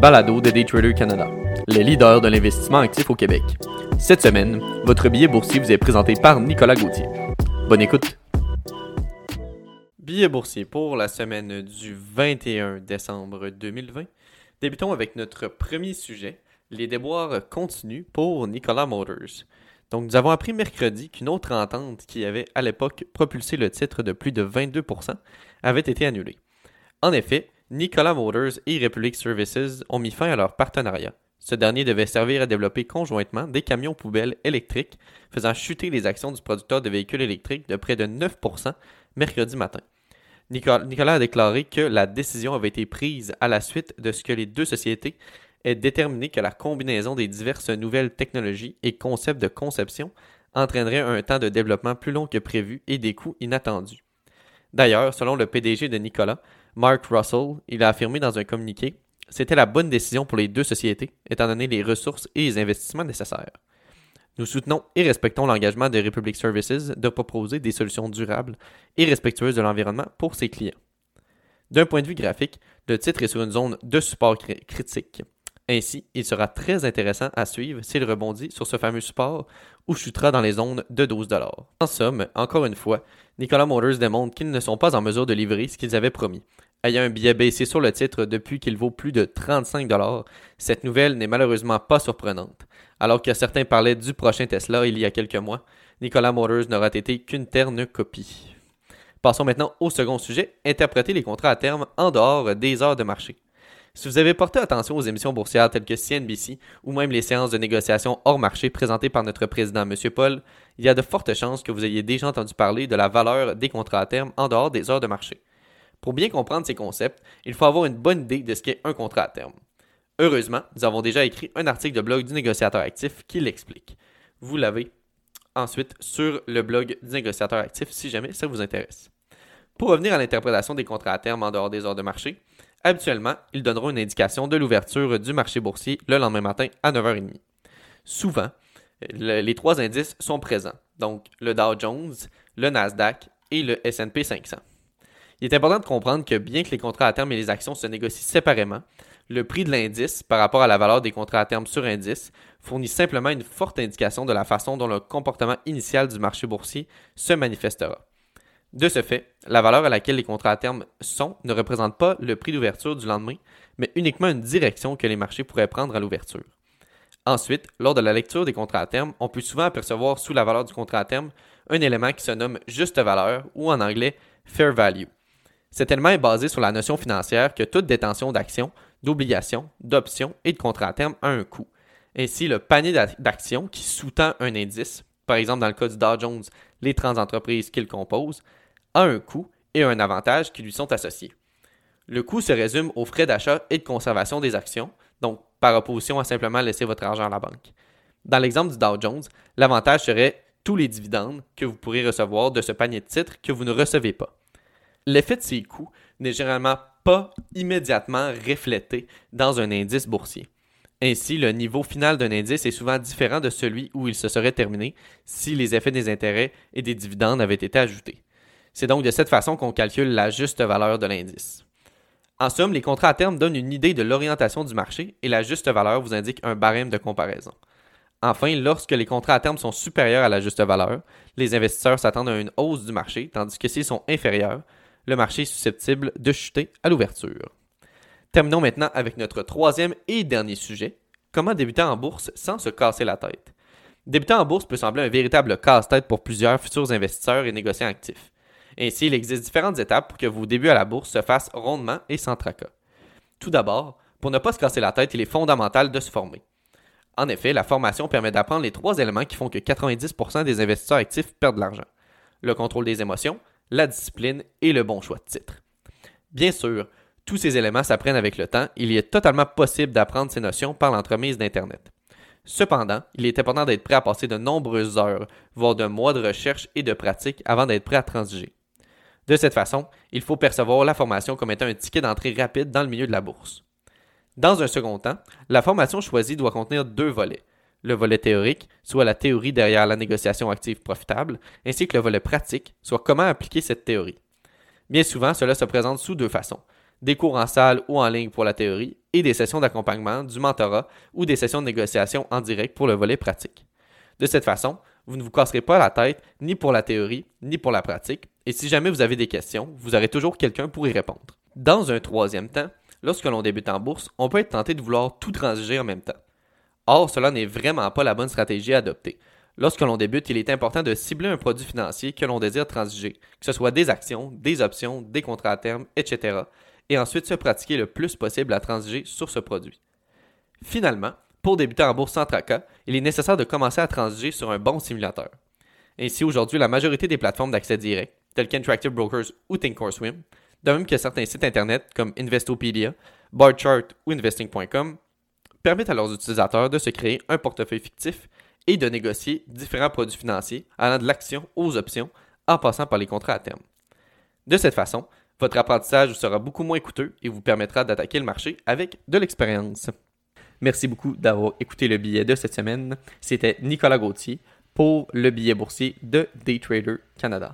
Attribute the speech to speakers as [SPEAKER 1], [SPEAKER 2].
[SPEAKER 1] balado de Daytrader Canada, le leader de l'investissement actif au Québec. Cette semaine, votre billet boursier vous est présenté par Nicolas Gauthier. Bonne écoute. Billet boursier pour la semaine du 21 décembre 2020. Débutons avec notre premier sujet, les déboires continuent pour Nicolas Motors. Donc, nous avons appris mercredi qu'une autre entente qui avait à l'époque propulsé le titre de plus de 22% avait été annulée. En effet, Nikola Motors et Republic Services ont mis fin à leur partenariat. Ce dernier devait servir à développer conjointement des camions poubelles électriques, faisant chuter les actions du producteur de véhicules électriques de près de 9% mercredi matin. Nicolas a déclaré que la décision avait été prise à la suite de ce que les deux sociétés aient déterminé que la combinaison des diverses nouvelles technologies et concepts de conception entraînerait un temps de développement plus long que prévu et des coûts inattendus. D'ailleurs, selon le PDG de Nicolas, Mark Russell, il a affirmé dans un communiqué c'était la bonne décision pour les deux sociétés, étant donné les ressources et les investissements nécessaires. Nous soutenons et respectons l'engagement de Republic Services de proposer des solutions durables et respectueuses de l'environnement pour ses clients. D'un point de vue graphique, le titre est sur une zone de support critique. Ainsi, il sera très intéressant à suivre s'il rebondit sur ce fameux support ou chutera dans les zones de 12 En somme, encore une fois, Nicolas Motors démontre qu'ils ne sont pas en mesure de livrer ce qu'ils avaient promis. Ayant un billet baissé sur le titre depuis qu'il vaut plus de 35 cette nouvelle n'est malheureusement pas surprenante. Alors que certains parlaient du prochain Tesla il y a quelques mois, Nicolas Motors n'aura été qu'une terne copie. Passons maintenant au second sujet, interpréter les contrats à terme en dehors des heures de marché. Si vous avez porté attention aux émissions boursières telles que CNBC ou même les séances de négociation hors marché présentées par notre président M. Paul, il y a de fortes chances que vous ayez déjà entendu parler de la valeur des contrats à terme en dehors des heures de marché. Pour bien comprendre ces concepts, il faut avoir une bonne idée de ce qu'est un contrat à terme. Heureusement, nous avons déjà écrit un article de blog du négociateur actif qui l'explique. Vous l'avez ensuite sur le blog du négociateur actif si jamais ça vous intéresse. Pour revenir à l'interprétation des contrats à terme en dehors des heures de marché, Habituellement, ils donneront une indication de l'ouverture du marché boursier le lendemain matin à 9h30. Souvent, les trois indices sont présents, donc le Dow Jones, le Nasdaq et le SP 500. Il est important de comprendre que bien que les contrats à terme et les actions se négocient séparément, le prix de l'indice par rapport à la valeur des contrats à terme sur indice fournit simplement une forte indication de la façon dont le comportement initial du marché boursier se manifestera. De ce fait, la valeur à laquelle les contrats à terme sont ne représente pas le prix d'ouverture du lendemain, mais uniquement une direction que les marchés pourraient prendre à l'ouverture. Ensuite, lors de la lecture des contrats à terme, on peut souvent apercevoir sous la valeur du contrat à terme un élément qui se nomme juste valeur ou en anglais fair value. Cet élément est basé sur la notion financière que toute détention d'actions, d'obligations, d'options et de contrats à terme a un coût. Ainsi, le panier d'actions qui sous-tend un indice, par exemple dans le cas du Dow Jones, les 30 entreprises qu'il compose, a un coût et un avantage qui lui sont associés. Le coût se résume aux frais d'achat et de conservation des actions, donc par opposition à simplement laisser votre argent à la banque. Dans l'exemple du Dow Jones, l'avantage serait tous les dividendes que vous pourrez recevoir de ce panier de titres que vous ne recevez pas. L'effet de ces coûts n'est généralement pas immédiatement reflété dans un indice boursier. Ainsi, le niveau final d'un indice est souvent différent de celui où il se serait terminé si les effets des intérêts et des dividendes avaient été ajoutés. C'est donc de cette façon qu'on calcule la juste valeur de l'indice. En somme, les contrats à terme donnent une idée de l'orientation du marché et la juste valeur vous indique un barème de comparaison. Enfin, lorsque les contrats à terme sont supérieurs à la juste valeur, les investisseurs s'attendent à une hausse du marché, tandis que s'ils sont inférieurs, le marché est susceptible de chuter à l'ouverture. Terminons maintenant avec notre troisième et dernier sujet, comment débuter en bourse sans se casser la tête? Débuter en bourse peut sembler un véritable casse-tête pour plusieurs futurs investisseurs et négociants actifs. Ainsi, il existe différentes étapes pour que vos débuts à la bourse se fassent rondement et sans tracas. Tout d'abord, pour ne pas se casser la tête, il est fondamental de se former. En effet, la formation permet d'apprendre les trois éléments qui font que 90% des investisseurs actifs perdent de l'argent. Le contrôle des émotions, la discipline et le bon choix de titre. Bien sûr, tous ces éléments s'apprennent avec le temps, il est totalement possible d'apprendre ces notions par l'entremise d'Internet. Cependant, il est important d'être prêt à passer de nombreuses heures, voire de mois de recherche et de pratique avant d'être prêt à transiger. De cette façon, il faut percevoir la formation comme étant un ticket d'entrée rapide dans le milieu de la bourse. Dans un second temps, la formation choisie doit contenir deux volets. Le volet théorique, soit la théorie derrière la négociation active profitable, ainsi que le volet pratique, soit comment appliquer cette théorie. Bien souvent, cela se présente sous deux façons. Des cours en salle ou en ligne pour la théorie et des sessions d'accompagnement, du mentorat ou des sessions de négociation en direct pour le volet pratique. De cette façon, vous ne vous casserez pas la tête ni pour la théorie ni pour la pratique, et si jamais vous avez des questions, vous aurez toujours quelqu'un pour y répondre. Dans un troisième temps, lorsque l'on débute en bourse, on peut être tenté de vouloir tout transiger en même temps. Or, cela n'est vraiment pas la bonne stratégie à adopter. Lorsque l'on débute, il est important de cibler un produit financier que l'on désire transiger, que ce soit des actions, des options, des contrats à terme, etc., et ensuite se pratiquer le plus possible à transiger sur ce produit. Finalement, pour débuter en bourse sans tracas, il est nécessaire de commencer à transiger sur un bon simulateur. Ainsi, aujourd'hui, la majorité des plateformes d'accès direct, telles qu'Interactive Brokers ou Thinkorswim, de même que certains sites internet comme Investopedia, Barchart ou Investing.com, permettent à leurs utilisateurs de se créer un portefeuille fictif et de négocier différents produits financiers allant de l'action aux options en passant par les contrats à terme. De cette façon, votre apprentissage sera beaucoup moins coûteux et vous permettra d'attaquer le marché avec de l'expérience. Merci beaucoup d'avoir écouté le billet de cette semaine. C'était Nicolas Gauthier pour le billet boursier de Daytrader Canada.